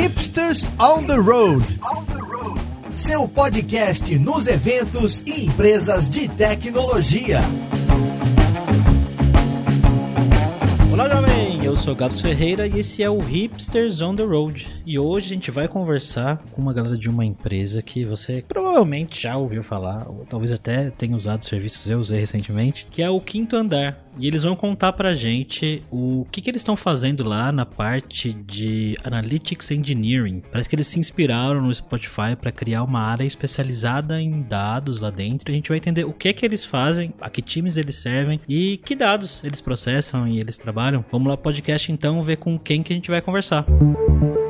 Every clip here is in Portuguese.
Hipsters on the Road. Seu podcast nos eventos e empresas de tecnologia. Olá, jovem! Eu sou Gabs Ferreira e esse é o Hipsters on the Road. E hoje a gente vai conversar com uma galera de uma empresa que você provavelmente já ouviu falar, ou talvez até tenha usado serviços, eu usei recentemente, que é o Quinto Andar. E eles vão contar pra gente o que, que eles estão fazendo lá na parte de Analytics Engineering. Parece que eles se inspiraram no Spotify para criar uma área especializada em dados lá dentro. A gente vai entender o que que eles fazem, a que times eles servem e que dados eles processam e eles trabalham. Vamos lá, podcast então, ver com quem que a gente vai conversar. para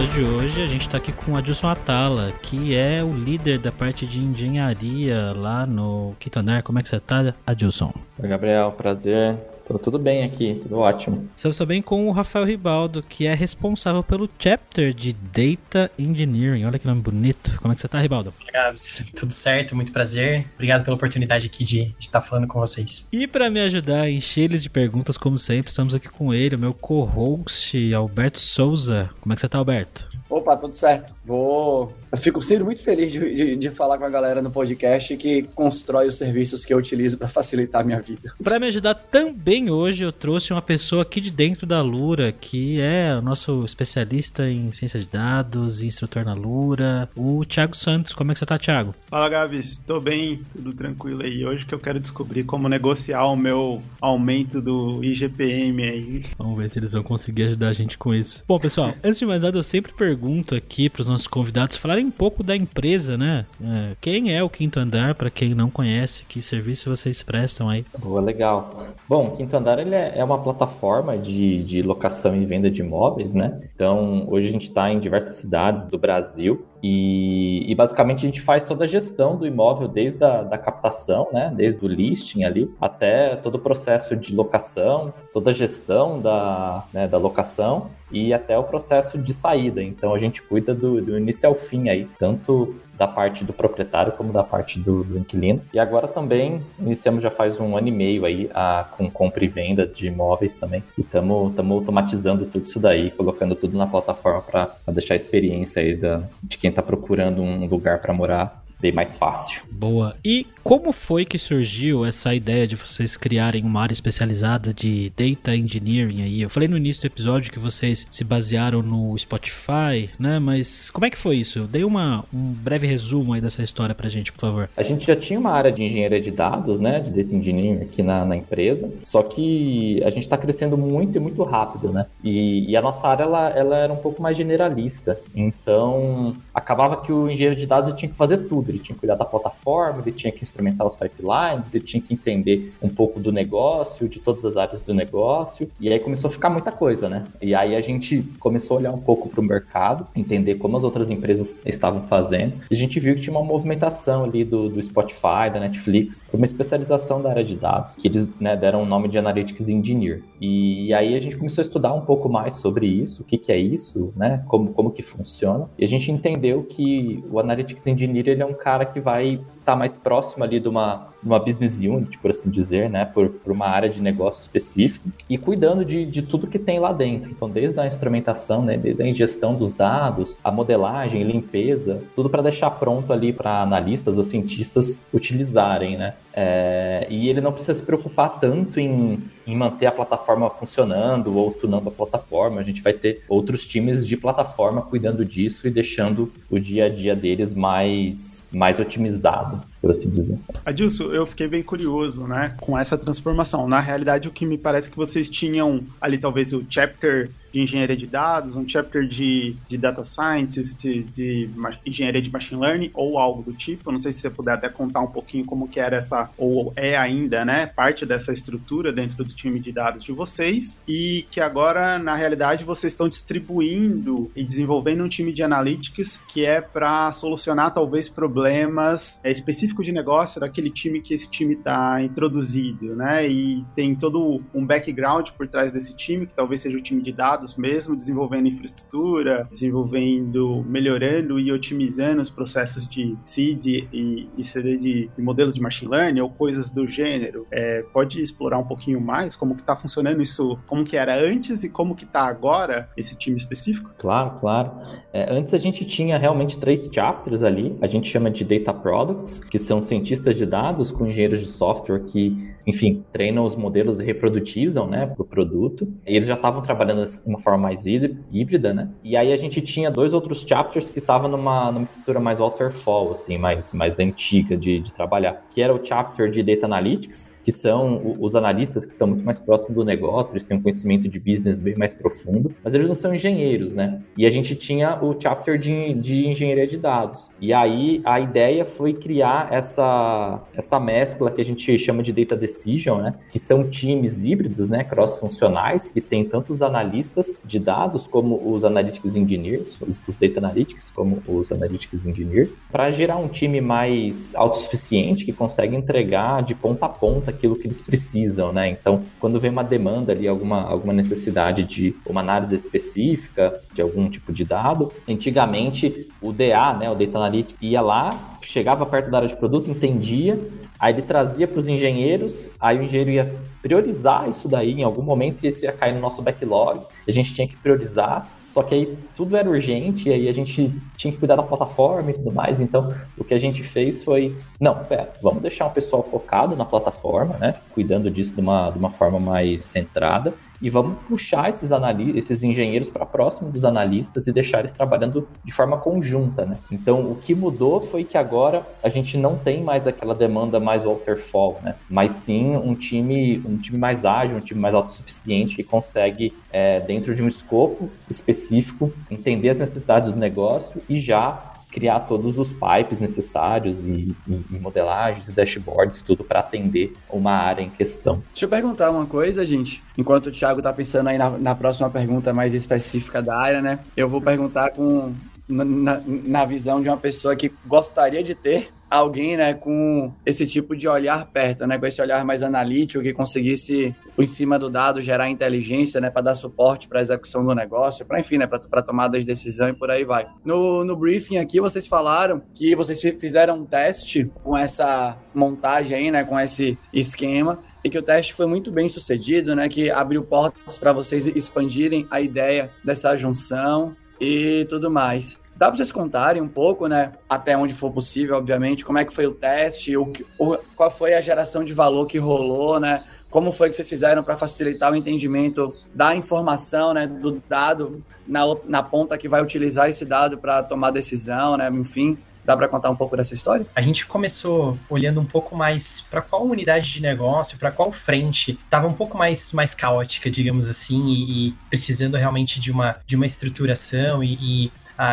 episódio de hoje, a gente está aqui com Adilson Atala, que é o líder da parte de engenharia lá no Quinto Andar. Como é que você está, Adilson? Oi, Gabriel, prazer. Tô tudo bem aqui, tudo ótimo. Estamos também com o Rafael Ribaldo, que é responsável pelo chapter de Data Engineering. Olha que nome bonito. Como é que você tá, Ribaldo? Gabs, tudo certo, muito prazer. Obrigado pela oportunidade aqui de estar falando com vocês. E para me ajudar a encher eles de perguntas, como sempre, estamos aqui com ele, o meu co-host, Alberto Souza. Como é que você tá, Alberto? Opa, tudo certo. Vou. Eu fico sempre muito feliz de, de, de, falar com a galera no podcast que constrói os serviços que eu utilizo para facilitar a minha vida. Para me ajudar também hoje, eu trouxe uma pessoa aqui de dentro da Lura, que é o nosso especialista em ciência de dados e instrutor na Lura, o Thiago Santos. Como é que você tá, Thiago? Fala, Gabs. Tô bem, tudo tranquilo aí. Hoje que eu quero descobrir como negociar o meu aumento do IGPM aí. Vamos ver se eles vão conseguir ajudar a gente com isso. Bom, pessoal, antes de mais nada, eu sempre pergunto pergunto aqui para os nossos convidados falarem um pouco da empresa, né? É, quem é o Quinto Andar, para quem não conhece, que serviço vocês prestam aí? Boa, legal. Bom, Quinto Andar ele é, é uma plataforma de, de locação e venda de imóveis, né? Então, hoje a gente está em diversas cidades do Brasil e, e, basicamente a gente faz toda a gestão do imóvel, desde a da captação, né, desde o listing ali, até todo o processo de locação, toda a gestão da, né, da locação e até o processo de saída. Então a gente cuida do, do início ao fim aí, tanto da parte do proprietário como da parte do, do, inquilino. E agora também iniciamos já faz um ano e meio aí a, com compra e venda de imóveis também. E estamos automatizando tudo isso daí, colocando tudo na plataforma para deixar a experiência aí da, de quem está procurando um lugar para morar bem mais fácil. Boa. E como foi que surgiu essa ideia de vocês criarem uma área especializada de data engineering aí? Eu falei no início do episódio que vocês se basearam no Spotify, né? Mas como é que foi isso? Dei uma, um breve resumo aí dessa história pra gente, por favor. A gente já tinha uma área de engenharia de dados, né? De data engineering aqui na, na empresa, só que a gente está crescendo muito e muito rápido, né? E, e a nossa área, ela, ela era um pouco mais generalista. Então, acabava que o engenheiro de dados tinha que fazer tudo ele tinha que cuidar da plataforma, ele tinha que instrumentar os pipelines, ele tinha que entender um pouco do negócio, de todas as áreas do negócio, e aí começou a ficar muita coisa, né? E aí a gente começou a olhar um pouco para o mercado, entender como as outras empresas estavam fazendo, e a gente viu que tinha uma movimentação ali do, do Spotify, da Netflix, uma especialização da área de dados, que eles né, deram o nome de Analytics Engineer. E, aí a gente começou a estudar um pouco mais sobre isso, o que, que é isso, né? Como, como que funciona, e a gente entendeu que o Analytics Engineer ele é um cara que vai estar tá mais próximo ali de uma, uma business unit, por assim dizer, né, por, por uma área de negócio específica e cuidando de, de tudo que tem lá dentro. Então, desde a instrumentação, né, desde a ingestão dos dados, a modelagem, limpeza, tudo para deixar pronto ali para analistas ou cientistas utilizarem, né. É, e ele não precisa se preocupar tanto em, em manter a plataforma funcionando ou tunando a plataforma. A gente vai ter outros times de plataforma cuidando disso e deixando o dia a dia deles mais, mais otimizado por assim dizer. Adilson, eu fiquei bem curioso, né, com essa transformação. Na realidade, o que me parece que vocês tinham ali talvez o chapter de engenharia de dados, um chapter de, de data scientist, de, de engenharia de machine learning ou algo do tipo. Não sei se você puder até contar um pouquinho como que era essa, ou é ainda, né, parte dessa estrutura dentro do time de dados de vocês e que agora, na realidade, vocês estão distribuindo e desenvolvendo um time de analytics que é para solucionar talvez problemas é, específicos específico de negócio daquele time que esse time está introduzido, né? E tem todo um background por trás desse time, que talvez seja o time de dados mesmo, desenvolvendo infraestrutura, desenvolvendo, melhorando e otimizando os processos de seed e, e CD de, de, modelos de machine learning ou coisas do gênero. É, pode explorar um pouquinho mais como que está funcionando isso, como que era antes e como que está agora esse time específico? Claro, claro. É, antes a gente tinha realmente três chapters ali, a gente chama de Data Products, que são cientistas de dados com engenheiros de software que enfim, treinam os modelos e reprodutizam, né, para o produto. E eles já estavam trabalhando de uma forma mais híbrida, né? E aí a gente tinha dois outros chapters que estavam numa, numa estrutura mais waterfall, assim, mais, mais antiga de, de trabalhar, que era o chapter de Data Analytics, que são os analistas que estão muito mais próximos do negócio, eles têm um conhecimento de business bem mais profundo, mas eles não são engenheiros, né? E a gente tinha o chapter de, de engenharia de dados. E aí a ideia foi criar essa, essa mescla que a gente chama de data decision, né? Que são times híbridos, né? Cross-funcionais, que tem tanto os analistas de dados como os analytics engineers, os, os data analytics como os analytics engineers, para gerar um time mais autossuficiente que consegue entregar de ponta a ponta aquilo que eles precisam, né? Então, quando vem uma demanda ali, alguma, alguma necessidade de uma análise específica de algum tipo de dado, antigamente o DA, né, o Data Analytics, ia lá, chegava perto da área de produto, entendia, aí ele trazia para os engenheiros, aí o engenheiro ia priorizar isso daí em algum momento e isso ia cair no nosso backlog, a gente tinha que priorizar só que aí tudo era urgente, e aí a gente tinha que cuidar da plataforma e tudo mais. Então, o que a gente fez foi: não, pera, vamos deixar um pessoal focado na plataforma, né? Cuidando disso de uma, de uma forma mais centrada e vamos puxar esses, esses engenheiros para próximo dos analistas e deixar eles trabalhando de forma conjunta, né? Então, o que mudou foi que agora a gente não tem mais aquela demanda mais waterfall, né? Mas sim um time, um time mais ágil, um time mais autossuficiente que consegue, é, dentro de um escopo específico, entender as necessidades do negócio e já criar todos os pipes necessários e, e, modelagens e dashboards, tudo para atender uma área em questão. Deixa eu perguntar uma coisa, gente. Enquanto o Thiago está pensando aí na, na próxima pergunta mais específica da área, né? Eu vou perguntar com na, na, visão de uma pessoa que gostaria de ter alguém, né, com esse tipo de olhar perto, né, com esse olhar mais analítico, que conseguisse, em cima do dado, gerar inteligência, né, para dar suporte para a execução do negócio, para, enfim, né, para tomada de decisão e por aí vai. No, no briefing aqui, vocês falaram que vocês fizeram um teste com essa montagem aí, né, com esse esquema, e que o teste foi muito bem sucedido, né? Que abriu portas para vocês expandirem a ideia dessa junção e tudo mais. Dá para vocês contarem um pouco, né? Até onde for possível, obviamente, como é que foi o teste, o, o, qual foi a geração de valor que rolou, né? Como foi que vocês fizeram para facilitar o entendimento da informação, né? Do dado na, na ponta que vai utilizar esse dado para tomar decisão, né? Enfim, Dá para contar um pouco dessa história? A gente começou olhando um pouco mais para qual unidade de negócio, para qual frente estava um pouco mais, mais caótica, digamos assim, e, e, precisando realmente de uma, de uma estruturação e, e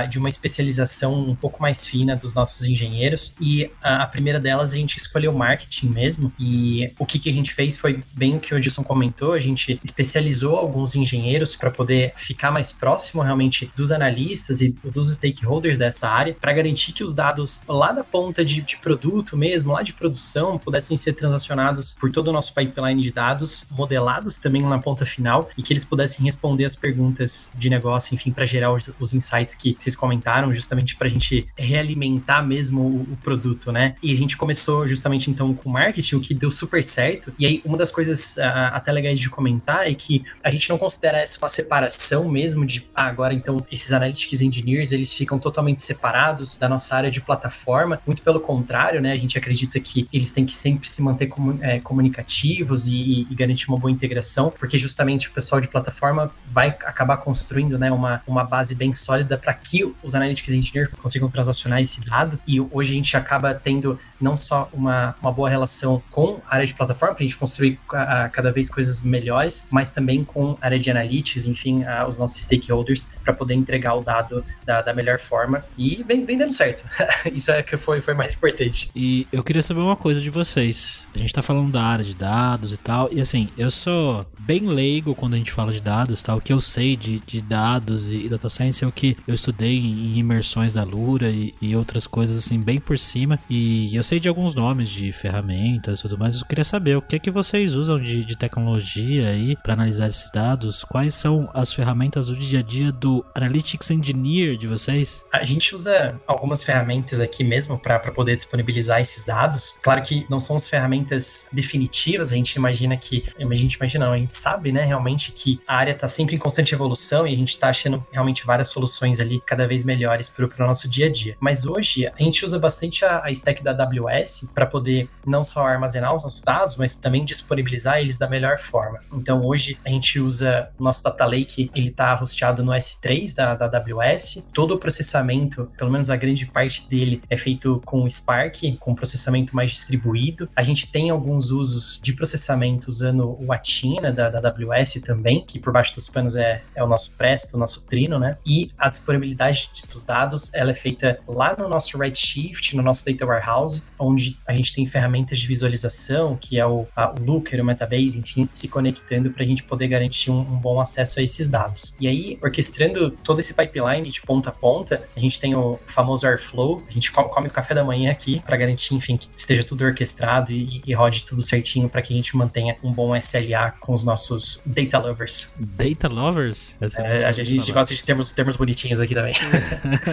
de uma especialização um pouco mais fina dos nossos engenheiros. E a, a, primeira delas a gente escolheu marketing mesmo. E o que, que a gente fez foi bem o que o Edson comentou: a gente especializou alguns engenheiros para poder ficar mais próximo realmente dos analistas e dos stakeholders dessa área, para garantir que os dados lá da ponta de, de produto mesmo, lá de produção, pudessem ser transacionados por todo o nosso pipeline de dados, modelados também na ponta final e que eles pudessem responder as perguntas de negócio, enfim, para gerar os, os insights que que vocês comentaram, justamente para a gente realimentar mesmo o, o, produto, né? E a gente começou justamente então com marketing, o que deu super certo. E aí, uma das coisas uh, até legais de comentar é que a gente não considera essa uma separação mesmo de ah, agora então esses analytics engineers eles ficam totalmente separados da nossa área de plataforma. Muito pelo contrário, né? A gente acredita que eles têm que sempre se manter comun, é, comunicativos e, e, garantir uma boa integração, porque justamente o pessoal de plataforma vai acabar construindo né, uma, uma base bem sólida para que os analytics engineers consigam transacionar esse dado. E hoje a gente acaba tendo não só uma, uma boa relação com a área de plataforma, para a gente construir a, a, cada vez coisas melhores, mas também com a área de analytics, enfim, a, os nossos stakeholders, para poder entregar o dado da, da melhor forma. E vem, vem dando certo. Isso é que foi, foi mais importante. E eu queria saber uma coisa de vocês. A gente está falando da área de dados e tal, e assim, eu sou bem leigo quando a gente fala de dados, tal. O que eu sei de, de dados e, data science é o que eu estudei em imersões da Lura e, e, outras coisas assim bem por cima. E eu sei de alguns nomes de ferramentas e tudo mais. Eu queria saber o que é que vocês usam de, de tecnologia aí para analisar esses dados. Quais são as ferramentas do dia a dia do Analytics Engineer de vocês? A gente usa algumas ferramentas aqui mesmo para poder disponibilizar esses dados. Claro que não são as ferramentas definitivas. A gente imagina que, a gente imagina, não, a gente sabe, né, realmente que a área está sempre em constante evolução e a gente está achando realmente várias soluções ali cada vez melhores para o nosso dia a dia. Mas hoje a gente usa bastante a, a stack da AWS para poder não só armazenar os nossos dados, mas também disponibilizar eles da melhor forma. Então hoje a gente usa o nosso Data Lake, ele está hosteado no S3 da, da AWS. Todo o processamento, pelo menos a grande parte dele, é feito com Spark, com processamento mais distribuído. A gente tem alguns usos de processamento usando o Atina da, da AWS também, que por baixo dos panos é, é o nosso Presto, o nosso Trino, né? E a disponibilidade dos dados, ela é feita lá no nosso Redshift, no nosso Data Warehouse, onde a gente tem ferramentas de visualização, que é o, a, o Looker, o Metabase, enfim, se conectando para a gente poder garantir um, um, bom acesso a esses dados. E aí, orquestrando todo esse pipeline de ponta a ponta, a gente tem o famoso Airflow, a gente come, o café da manhã aqui para garantir, enfim, que esteja tudo orquestrado e, e rode tudo certinho para que a gente mantenha um bom SLA com os nossos data lovers. Data lovers? É, a gente gosta de termos, termos bonitinhos aqui também.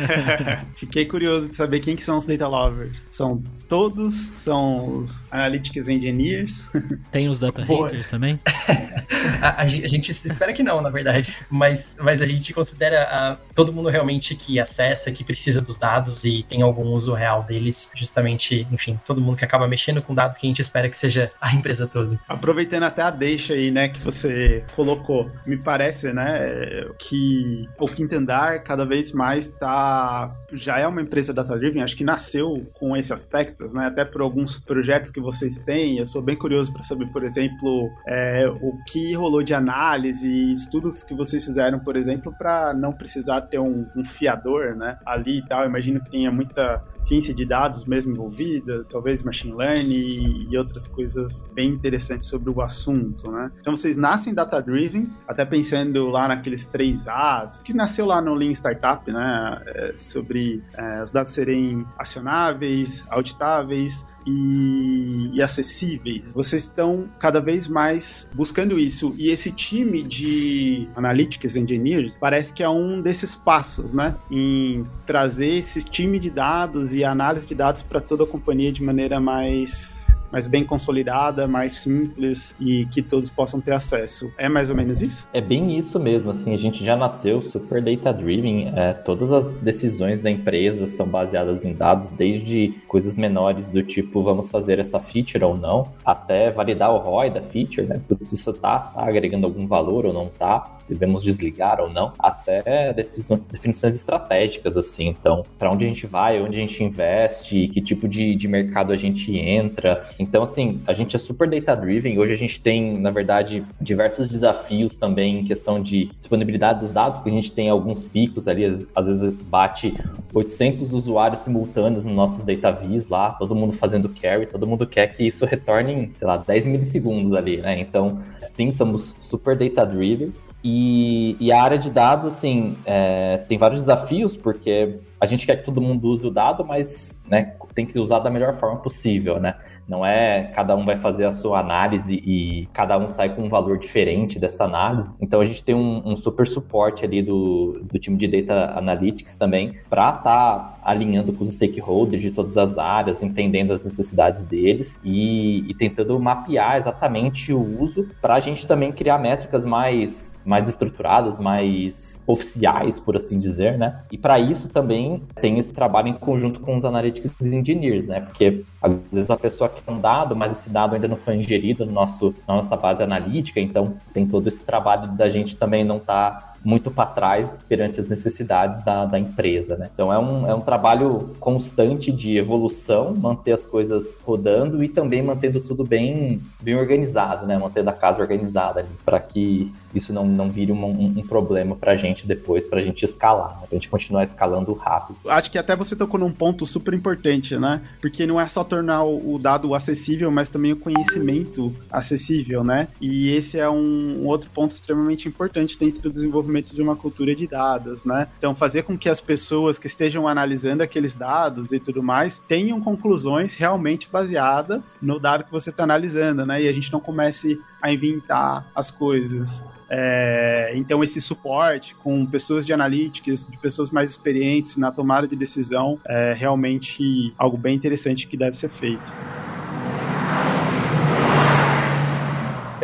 Fiquei curioso de saber quem que são os data lovers. São todos? São os analytics engineers? Tem os data haters também? a, a, a, gente espera que não, na verdade. Mas, mas a gente considera a, todo mundo realmente que acessa, que precisa dos dados e tem algum uso real deles. Justamente, enfim, todo mundo que acaba mexendo com dados que a gente espera que seja a empresa toda. Aproveitando até a deixa aí, né, que você colocou, me parece, né, que o quinto andar cada vez mais tá já é uma empresa data-driven, acho que nasceu com esse aspecto, né, até por alguns projetos que vocês têm. Eu sou bem curioso para saber, por exemplo, é, o que rolou de análise estudos que vocês fizeram, por exemplo, para não precisar ter um, um, fiador, né, ali e tal. Eu imagino que tenha muita ciência de dados mesmo envolvida, talvez machine learning e outras coisas bem interessantes sobre o assunto, né? Então vocês nascem data-driven, até pensando lá naqueles três As, que nasceu lá no Lean Startup, né? É, sobre é, os dados serem acionáveis, auditáveis, e, e, acessíveis. Vocês estão cada vez mais buscando isso. E esse time de Analytics Engineers parece que é um desses passos, né? Em trazer esse time de dados e análise de dados para toda a companhia de maneira mais mais bem consolidada, mais simples e que todos possam ter acesso. É mais ou menos isso? É bem isso mesmo, assim, a gente já nasceu super data driven, é, todas as decisões da empresa são baseadas em dados, desde coisas menores do tipo vamos fazer essa feature ou não, até validar o ROI da feature, né? Putz, isso tá, tá agregando algum valor ou não tá devemos desligar ou não, até definições estratégicas, assim. Então, para onde a gente vai, onde a gente investe, que tipo de, de mercado a gente entra. Então, assim, a gente é super data-driven. Hoje a gente tem, na verdade, diversos desafios também em questão de disponibilidade dos dados, porque a gente tem alguns picos ali, às vezes bate 800 usuários simultâneos nos nossos data vis lá, todo mundo fazendo carry, todo mundo quer que isso retorne em, sei lá, 10 milissegundos ali, né? Então, sim, somos super data-driven. E, e, a área de dados, assim, é, tem vários desafios, porque a gente quer que todo mundo use o dado, mas né, tem que usar da melhor forma possível, né? Não é cada um vai fazer a sua análise e cada um sai com um valor diferente dessa análise. Então a gente tem um, um super suporte ali do, do time de Data Analytics também para estar tá alinhando com os stakeholders de todas as áreas, entendendo as necessidades deles e, e tentando mapear exatamente o uso para a gente também criar métricas mais, mais estruturadas, mais oficiais, por assim dizer, né? E para isso também tem esse trabalho em conjunto com os Analytics Engineers, né? Porque às vezes a pessoa quer um dado, mas esse dado ainda não foi ingerido no nosso, na nossa base analítica, então tem todo esse trabalho da gente também não estar tá muito para trás perante as necessidades da, da empresa, né? Então é um, é um trabalho constante de evolução, manter as coisas rodando e também mantendo tudo bem, bem organizado, né? Mantendo a casa organizada para que isso não, não vire um, um, um problema para a gente depois, para a gente escalar, né? para a gente continuar escalando rápido. Acho que até você tocou num ponto super importante, né? Porque não é só tornar o, dado acessível, mas também o conhecimento acessível, né? E esse é um, um outro ponto extremamente importante dentro do desenvolvimento de uma cultura de dados, né? Então, fazer com que as pessoas que estejam analisando aqueles dados e tudo mais tenham conclusões realmente baseadas no dado que você está analisando, né? E a gente não comece a inventar as coisas. É, então, esse suporte com pessoas de analytics, de pessoas mais experientes na tomada de decisão, é realmente algo bem interessante que deve ser feito.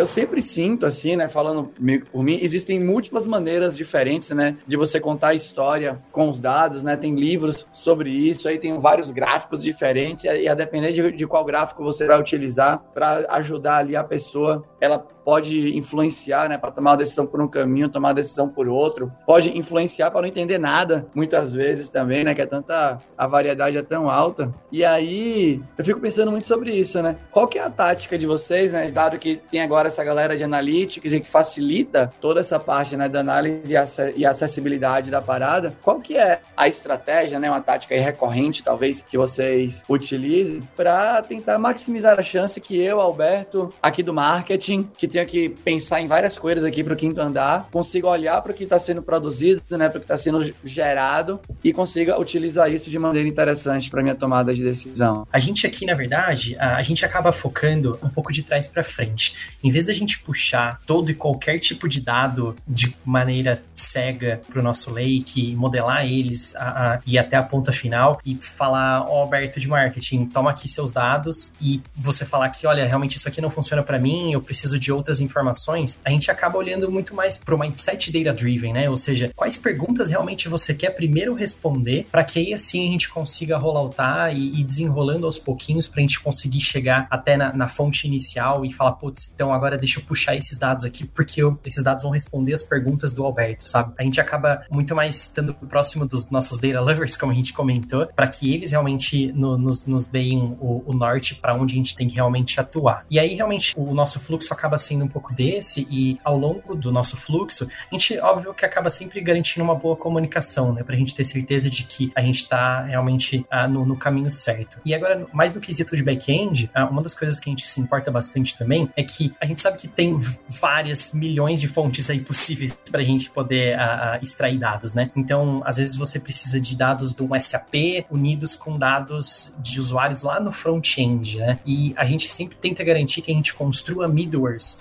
eu sempre sinto, assim, né, falando por mim, existem múltiplas maneiras diferentes, né, de você contar a história com os dados, né, tem livros sobre isso, aí tem vários gráficos diferentes, e a depender de, de qual gráfico você vai utilizar para ajudar ali a pessoa, ela pode influenciar, né, para tomar uma decisão por um caminho, tomar uma decisão por outro, pode influenciar para não entender nada, muitas vezes também, né, que é tanta, a variedade é tão alta. E aí, eu fico pensando muito sobre isso, né? Qual que é a tática de vocês, né, dado que tem agora essa galera de analytics e que facilita toda essa parte, né, da análise e acessibilidade da parada, qual que é a estratégia, né, uma tática recorrente, talvez, que vocês utilizem para tentar maximizar a chance que eu, Alberto, aqui do marketing, que tenha que pensar em várias coisas aqui para o quinto andar, consiga olhar para o que está sendo produzido, né, para o que está sendo gerado e consiga utilizar isso de maneira interessante para minha tomada de decisão. A gente aqui, na verdade, a, a gente acaba focando um pouco de trás para frente. Em vez da gente puxar todo e qualquer tipo de dado de maneira cega para o nosso lake, modelar eles a, a, e até a ponta final e falar, ó, oh, Alberto de marketing, toma aqui seus dados e você falar que, olha, realmente isso aqui não funciona para mim, eu preciso de outras informações, a gente acaba olhando muito mais para o mindset data driven, né? Ou seja, quais perguntas realmente você quer primeiro responder para que aí assim a gente consiga rolloutar e, e desenrolando aos pouquinhos para a gente conseguir chegar até na, na fonte inicial e falar, putz, então agora deixa eu puxar esses dados aqui porque eu, esses dados vão responder as perguntas do Alberto, sabe? A gente acaba muito mais estando próximo dos nossos data lovers, como a gente comentou, para que eles realmente no, nos, nos deem o, o norte para onde a gente tem que realmente atuar. E aí realmente o nosso fluxo acaba sendo um pouco desse e ao longo do nosso fluxo, a gente, óbvio que acaba sempre garantindo uma boa comunicação, né? Pra gente ter certeza de que a gente tá realmente ah, no, no, caminho certo. E agora, mais no quesito de back-end, ah, uma das coisas que a gente se importa bastante também é que a gente sabe que tem várias milhões de fontes aí possíveis pra gente poder ah, extrair dados, né? Então, às vezes você precisa de dados do SAP unidos com dados de usuários lá no front-end, né? E a gente sempre tenta garantir que a gente construa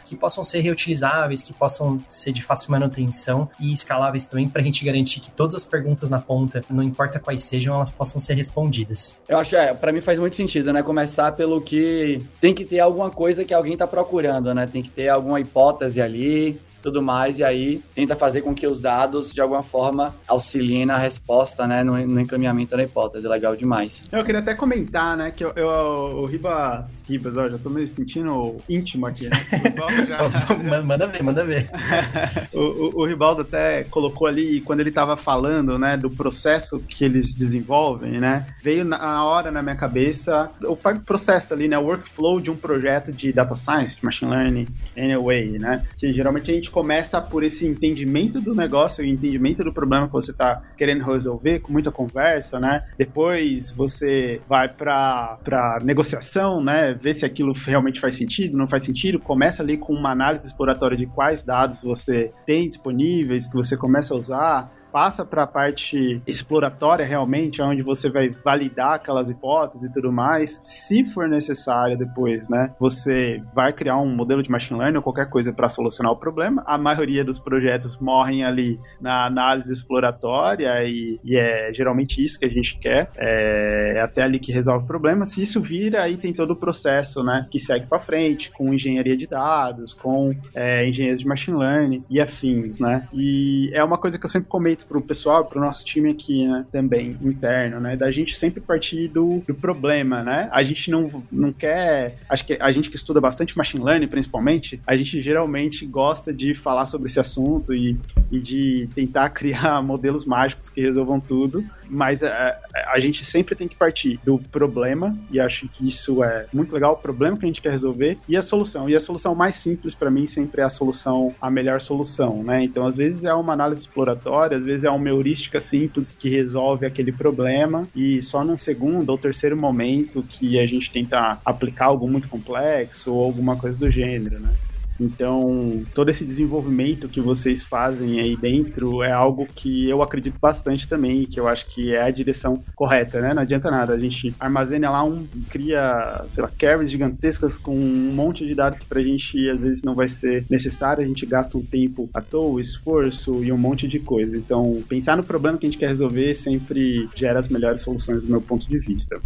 que possam ser reutilizáveis, que possam ser de fácil manutenção e escaláveis também, para a gente garantir que todas as perguntas na ponta, não importa quais sejam, elas possam ser respondidas. Eu acho, é, para mim faz muito sentido, né? Começar pelo que tem que ter alguma coisa que alguém está procurando, né? Tem que ter alguma hipótese ali, tudo mais, e aí tenta fazer com que os dados, de alguma forma, auxiliem na resposta, né, no, no encaminhamento da hipótese. Legal demais. Eu queria até comentar, né, que eu, eu o Ribas, Ribas, ó, já tô me sentindo íntimo aqui, né? já, manda ver, manda ver. o, o, o, Ribaldo até colocou ali, quando ele tava falando, né, do processo que eles desenvolvem, né, veio na hora na minha cabeça o processo ali, né, o workflow de um projeto de data science, de machine learning, anyway, né, que geralmente a gente começa por esse entendimento do negócio e entendimento do problema que você está querendo resolver, com muita conversa, né? Depois você vai para negociação, né? Ver se aquilo realmente faz sentido, não faz sentido. Começa ali com uma análise exploratória de quais dados você tem disponíveis, que você começa a usar passa para a parte exploratória realmente, onde você vai validar aquelas hipóteses e tudo mais. Se for necessário depois, né, você vai criar um modelo de machine learning ou qualquer coisa para solucionar o problema. A maioria dos projetos morrem ali na análise exploratória e, e é geralmente isso que a gente quer. É, é até ali que resolve o problema. Se isso vira, aí tem todo o processo, né, que segue para frente com engenharia de dados, com é, engenheiros de machine learning e afins, né. E é uma coisa que eu sempre comento para pro pessoal, pro nosso time aqui, né, também, interno, né, da gente sempre partir do, do problema, né? A gente não, não quer, acho que a gente que estuda bastante machine learning, principalmente, a gente geralmente gosta de falar sobre esse assunto e, e de tentar criar modelos mágicos que resolvam tudo, mas a, é, é, a, gente sempre tem que partir do problema, e acho que isso é muito legal, o problema que a gente quer resolver, e a solução. E a solução mais simples para mim sempre é a solução, a melhor solução, né? Então, às vezes é uma análise exploratória, às vezes é uma heurística simples que resolve aquele problema, e só num segundo ou terceiro momento que a gente tenta aplicar algo muito complexo ou alguma coisa do gênero, né? Então, todo esse desenvolvimento que vocês fazem aí dentro é algo que eu acredito bastante também, que eu acho que é a direção correta, né? Não adianta nada, a gente armazena lá um, cria, sei lá, carries gigantescas com um monte de dados que pra gente às vezes não vai ser necessário, a gente gasta um tempo à toa, esforço e um monte de coisa. Então, pensar no problema que a gente quer resolver sempre gera as melhores soluções do meu ponto de vista.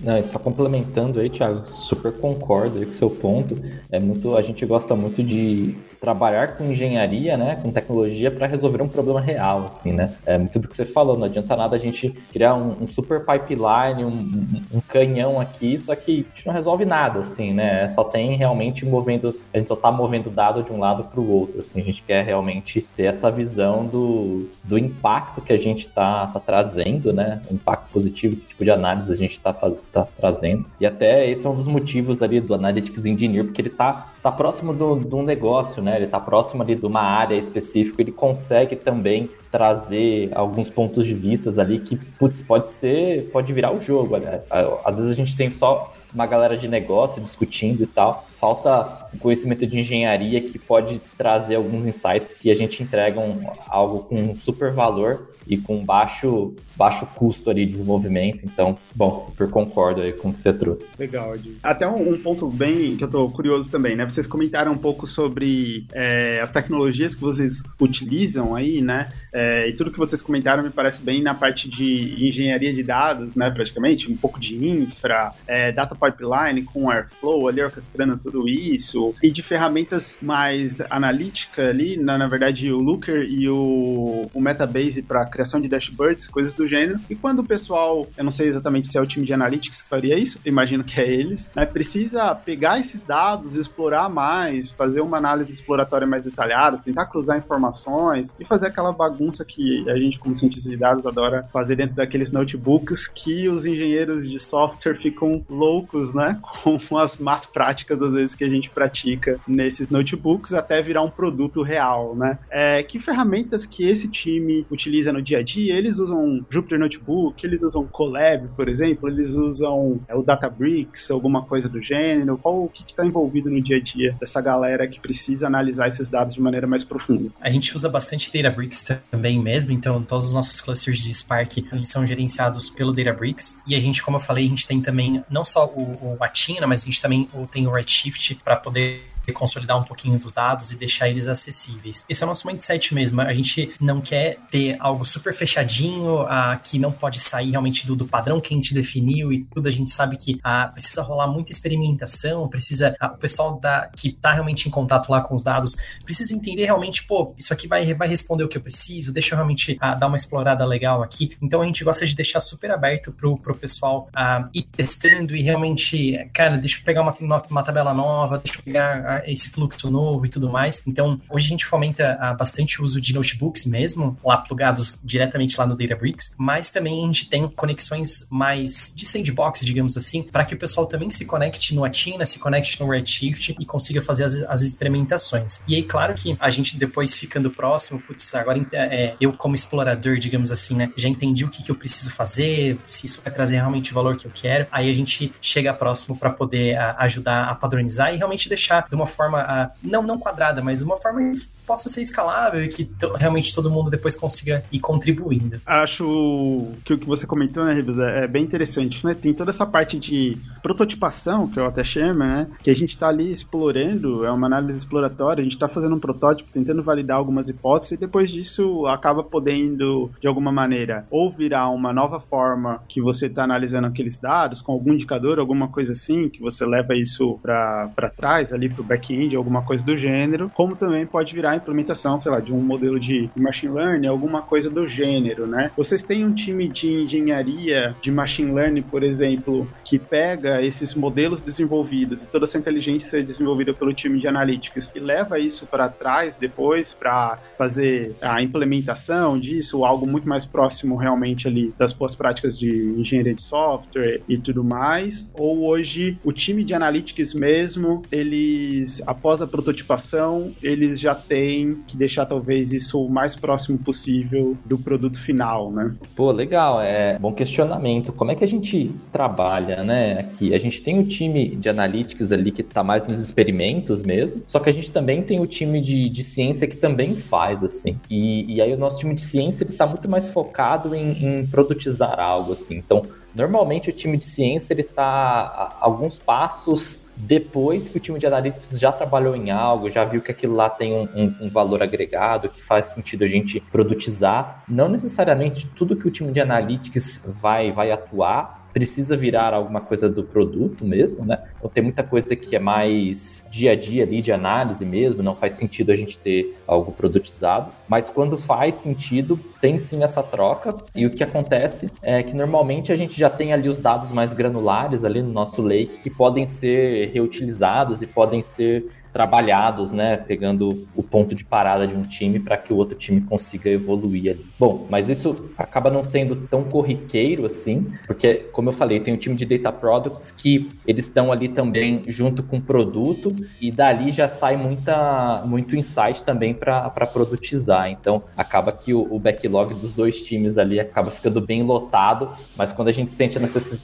Não, só complementando aí, Thiago, super concordo aí com seu ponto. É muito, a gente gosta muito de trabalhar com engenharia, né, com tecnologia para resolver um problema real, assim, né? É muito do que você falou, não adianta nada a gente criar um, um super pipeline, um, um, canhão aqui, só que a gente não resolve nada, assim, né? Só tem realmente movendo, a gente só tá movendo dado de um lado para o outro, assim, a gente quer realmente ter essa visão do, do impacto que a gente tá, tá trazendo, né? O impacto positivo, que tipo de análise a gente tá, tá trazendo. E até esse é um dos motivos ali do Analytics Engineer, porque ele tá tá próximo de um negócio, né? Ele tá próximo ali de uma área específica, ele consegue também trazer alguns pontos de vistas ali que, putz, pode ser, pode virar o jogo, né? Às vezes a gente tem só uma galera de negócio discutindo e tal. Falta conhecimento de engenharia que pode trazer alguns insights que a gente entrega um, algo com super valor e com baixo, baixo custo ali de desenvolvimento. Então, bom, super concordo aí com o que você trouxe. Legal, Ed. Até um, um, ponto bem que eu tô curioso também, né? Vocês comentaram um pouco sobre é, as tecnologias que vocês utilizam aí, né? É, e tudo que vocês comentaram me parece bem na parte de engenharia de dados, né? Praticamente, um pouco de infra, é, data pipeline com Airflow ali orquestrando tudo isso, e de ferramentas mais analítica ali, na, na verdade, o Looker e o, o Metabase para criação de dashboards, coisas do gênero. E quando o pessoal, eu não sei exatamente se é o time de analytics que faria isso, imagino que é eles, né, precisa pegar esses dados, explorar mais, fazer uma análise exploratória mais detalhada, tentar cruzar informações e fazer aquela bagunça que a gente, como cientista de dados, adora fazer dentro daqueles notebooks que os engenheiros de software ficam loucos, né, com as más práticas, às vezes, que a gente pratica nesses notebooks até virar um produto real, né. É, que ferramentas que esse time utiliza no dia a dia, eles usam Jupyter Notebook, eles usam Colab, por exemplo, eles usam é, o Databricks, alguma coisa do gênero. Qual o que está envolvido no dia a dia dessa galera que precisa analisar esses dados de maneira mais profunda? A gente usa bastante Databricks também mesmo, então todos os nossos clusters de Spark eles são gerenciados pelo Databricks e a gente, como eu falei, a gente tem também não só o, o Atina, mas a gente também tem o Redshift para poder consolidar um pouquinho dos dados e deixar eles acessíveis. Esse é o nosso mindset mesmo. A gente não quer ter algo super fechadinho, ah, que não pode sair realmente do, do, padrão que a gente definiu e tudo. A gente sabe que ah, precisa rolar muita experimentação, precisa. Ah, o pessoal da, que está realmente em contato lá com os dados precisa entender realmente, pô, isso aqui vai, vai responder o que eu preciso, deixa eu realmente ah, dar uma explorada legal aqui. Então a gente gosta de deixar super aberto pro, pro pessoal ah, ir testando e realmente, cara, deixa eu pegar uma, uma, uma tabela nova, deixa eu pegar esse fluxo novo e tudo mais. Então, hoje a gente fomenta ah, bastante o uso de notebooks mesmo, lá plugados diretamente lá no Databricks, mas também a gente tem conexões mais de sandbox, digamos assim, para que o pessoal também se conecte no Atina, se conecte no Redshift e consiga fazer as, as experimentações. E aí, claro que a gente depois ficando próximo, putz, agora é, eu como explorador, digamos assim, né, já entendi o que, que eu preciso fazer, se isso vai trazer realmente o valor que eu quero, aí a gente chega próximo para poder a, ah, ajudar a padronizar e realmente deixar de uma forma, uh, não, não quadrada, mas uma forma que possa ser escalável e que realmente todo mundo depois consiga ir contribuindo. Acho que o que você comentou, né, Ribas, é bem interessante, né? Tem toda essa parte de prototipação, que eu até chamo, né? Que a gente está ali explorando, é uma análise exploratória, a gente está fazendo um protótipo, tentando validar algumas hipóteses, e depois disso acaba podendo, de alguma maneira, ou virar uma nova forma que você está analisando aqueles dados, com algum indicador, alguma coisa assim, que você leva isso para trás, ali para o back-end, alguma coisa do gênero, como também pode virar a implementação, sei lá, de um modelo de machine learning, alguma coisa do gênero, né? Vocês têm um time de engenharia de machine learning, por exemplo, que pega esses modelos desenvolvidos e toda essa inteligência desenvolvida pelo time de analytics e leva isso para trás depois para fazer a implementação disso, algo muito mais próximo realmente ali das boas práticas de engenharia de software e tudo mais, ou hoje o time de analytics mesmo, ele eles, após a prototipação, eles já têm que deixar talvez isso o mais próximo possível do produto final, né? Pô, legal, é bom questionamento. Como é que a gente trabalha, né? Aqui a gente tem o time de analytics ali que está mais nos experimentos mesmo, só que a gente também tem o time de, de ciência que também faz assim. E, e aí o nosso time de ciência ele está muito mais focado em, em produtizar algo assim. Então Normalmente o time de ciência ele está alguns passos depois que o time de analytics já trabalhou em algo, já viu que aquilo lá tem um, um, um, valor agregado, que faz sentido a gente produtizar. Não necessariamente tudo que o time de analytics vai, vai atuar precisa virar alguma coisa do produto mesmo, né? Então tem muita coisa que é mais dia a dia ali de análise mesmo, não faz sentido a gente ter algo produtizado, mas quando faz sentido, tem sim essa troca e o que acontece é que normalmente a gente já tem ali os dados mais granulares ali no nosso lake que podem ser reutilizados e podem ser trabalhados, né, pegando o ponto de parada de um time para que o outro time consiga evoluir ali. Bom, mas isso acaba não sendo tão corriqueiro assim, porque como eu falei, tem um time de data products que eles estão ali também junto com o produto e dali já sai muita muito insight também para produtizar. Então, acaba que o, o, backlog dos dois times ali acaba ficando bem lotado, mas quando a gente sente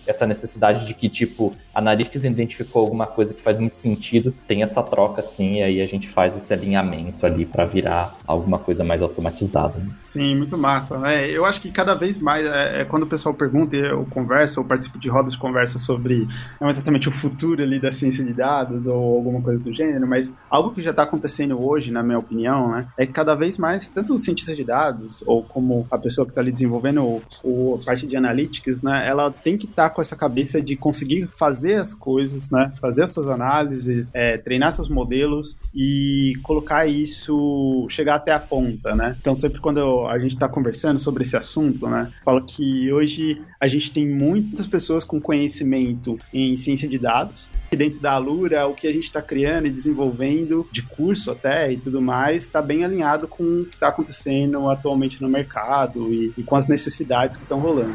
essa necessidade de que tipo a Analytics identificou alguma coisa que faz muito sentido, tem essa troca assim, e aí a gente faz esse alinhamento ali para virar alguma coisa mais automatizada. Né? Sim, muito massa, né? Eu acho que cada vez mais, é, é, quando o pessoal pergunta, eu converso, ou participo de rodas de conversa sobre não exatamente o futuro ali da ciência de dados ou alguma coisa do gênero, mas algo que já está acontecendo hoje, na minha opinião, né, é que cada vez mais, tanto o cientista de dados, ou como a pessoa que está ali desenvolvendo o, o, a parte de analytics, né, ela tem que estar tá com essa cabeça de conseguir fazer as coisas, né, fazer as suas análises, é, treinar seus modelos e colocar isso, chegar até a ponta, né? Então, sempre quando a gente está conversando sobre esse assunto, né, falo que hoje a gente tem muitas pessoas com conhecimento em ciência de dados, dentro da Alura, o que a gente está criando e desenvolvendo, de curso até e tudo mais, está bem alinhado com o que está acontecendo atualmente no mercado e, e com as necessidades que estão rolando.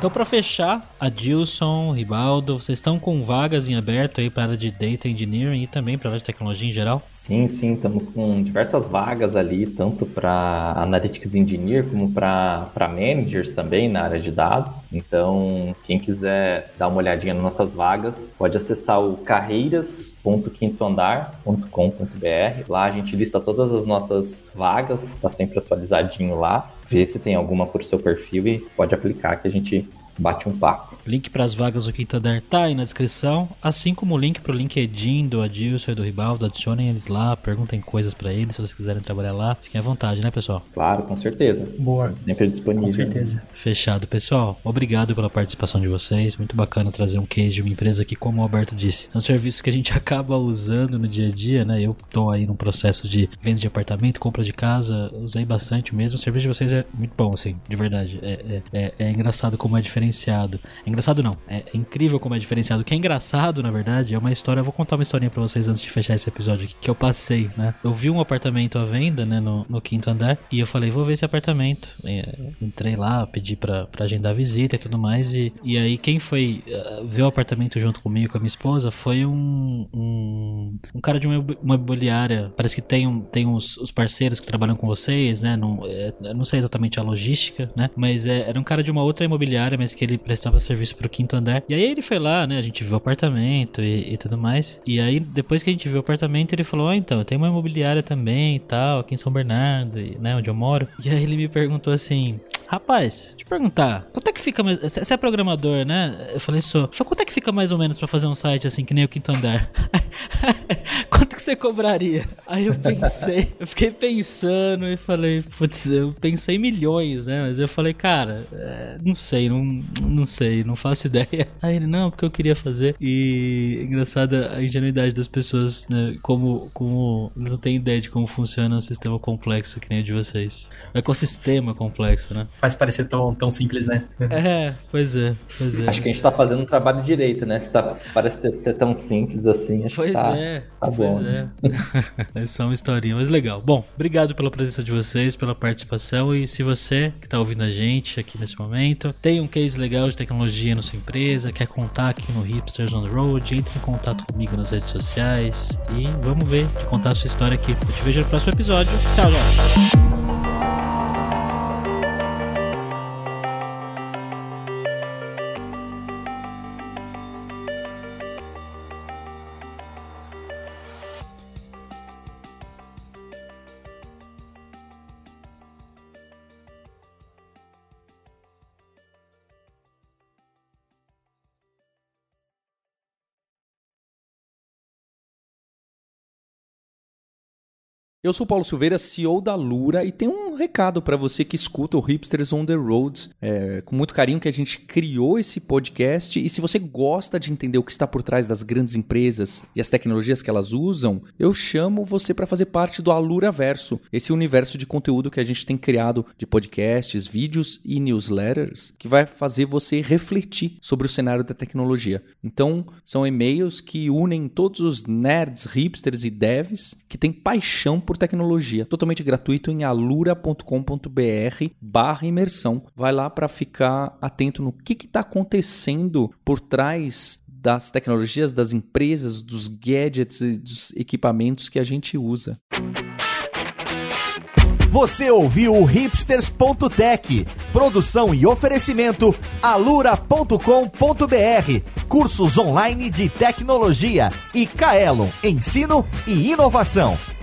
Então, para fechar, Adilson, Ribaldo, vocês estão com vagas em aberto aí para área de Data Engineering e também para a área de tecnologia em geral? Sim, sim, estamos com diversas vagas ali, tanto para Analytics Engineer como para Managers também na área de dados. Então, quem quiser dar uma olhadinha nas nossas vagas, pode acessar o carreiras.quintoandar.com.br. Lá a gente lista todas as nossas vagas, está sempre atualizadinho lá ver se tem alguma por seu perfil e pode aplicar que a gente bate um papo. Link para as vagas do Quinta Der tá aí na descrição, assim como o link para o LinkedIn do Adilson e do Ribaldo. Adicionem eles lá, perguntem coisas para eles se vocês quiserem trabalhar lá. Fiquem à vontade, né, pessoal? Claro, com certeza. Boa. Sempre disponível. Com certeza. Fechado, pessoal. Obrigado pela participação de vocês. Muito bacana trazer um case de uma empresa que, como o Alberto disse, são serviços que a gente acaba usando no dia a dia, né? Eu tô aí num processo de venda de apartamento, compra de casa, usei bastante mesmo. O serviço de vocês é muito bom, assim, de verdade. É, é, é, é engraçado como é diferenciado. É engraçado não, é, incrível como é diferenciado. O que é engraçado, na verdade, é uma história. Eu vou contar uma historinha pra vocês antes de fechar esse episódio aqui, que eu passei, né? Eu vi um apartamento à venda, né, no, no quinto andar, e eu falei, vou ver esse apartamento. E, entrei lá, pedi pra, pra agendar visita e tudo mais. E, e aí quem foi uh, ver o apartamento junto comigo, com a minha esposa, foi um, um, um cara de uma, uma imobiliária. Parece que tem, um, tem os, os parceiros que trabalham com vocês, né? Não, é, não sei exatamente a logística, né? Mas é, era um cara de uma outra imobiliária, mas que ele prestava serviço pro quinto andar. E aí ele foi lá, né? A gente viu o apartamento e, e tudo mais. E aí, depois que a gente viu o apartamento, ele falou: oh, então, tem uma imobiliária também e tal, aqui em São Bernardo, né? Onde eu moro. E aí ele me perguntou assim: Rapaz, te perguntar, quanto é que fica mais. Você é programador, né? Eu falei, sou. Falei, quanto é que fica mais ou menos pra fazer um site assim que nem o Quinto Andar? quanto que você cobraria? Aí eu pensei, eu fiquei pensando e falei, putz, eu pensei milhões, né? Mas eu falei, cara, é, não sei, não, não sei, não faço ideia. Aí ele, não, porque eu queria fazer. E engraçada a ingenuidade das pessoas, né? Como, como eles não têm ideia de como funciona um sistema complexo que nem o de vocês. Um ecossistema complexo, né? Faz parecer tão, tão simples, né? É, pois é, pois é. Acho que a gente tá fazendo um trabalho direito, né? Se tá, parece ser tão simples assim. pois tá, é, tá pois bom. né? é só uma historinha, mas legal. Bom, obrigado pela presença de vocês, pela participação. E se você que está ouvindo a gente aqui nesse momento tem um case legal de tecnologia na sua empresa, quer contar aqui no Hipsters on the Road, entre em contato comigo nas redes sociais e vamos ver, contar a sua história aqui. Eu te vejo no próximo episódio. Tchau, tchau. Eu sou Paulo Silveira, CEO da Lura, e tem um recado para você que escuta o Hipsters on the Road. É, com muito carinho que a gente criou esse podcast. E se você gosta de entender o que está por trás das grandes empresas e as tecnologias que elas usam, eu chamo você para fazer parte do Alura Verso, esse universo de conteúdo que a gente tem criado de podcasts, vídeos e newsletters, que vai fazer você refletir sobre o cenário da tecnologia. Então, são e-mails que unem todos os nerds, hipsters e devs que têm paixão por tecnologia, totalmente gratuito em alura.com.br barra imersão. Vai lá para ficar atento no que está acontecendo por trás das tecnologias, das empresas, dos gadgets e dos equipamentos que a gente usa. Você ouviu o hipsters.tech, produção e oferecimento alura.com.br, cursos online de tecnologia e Kaelon, ensino e inovação.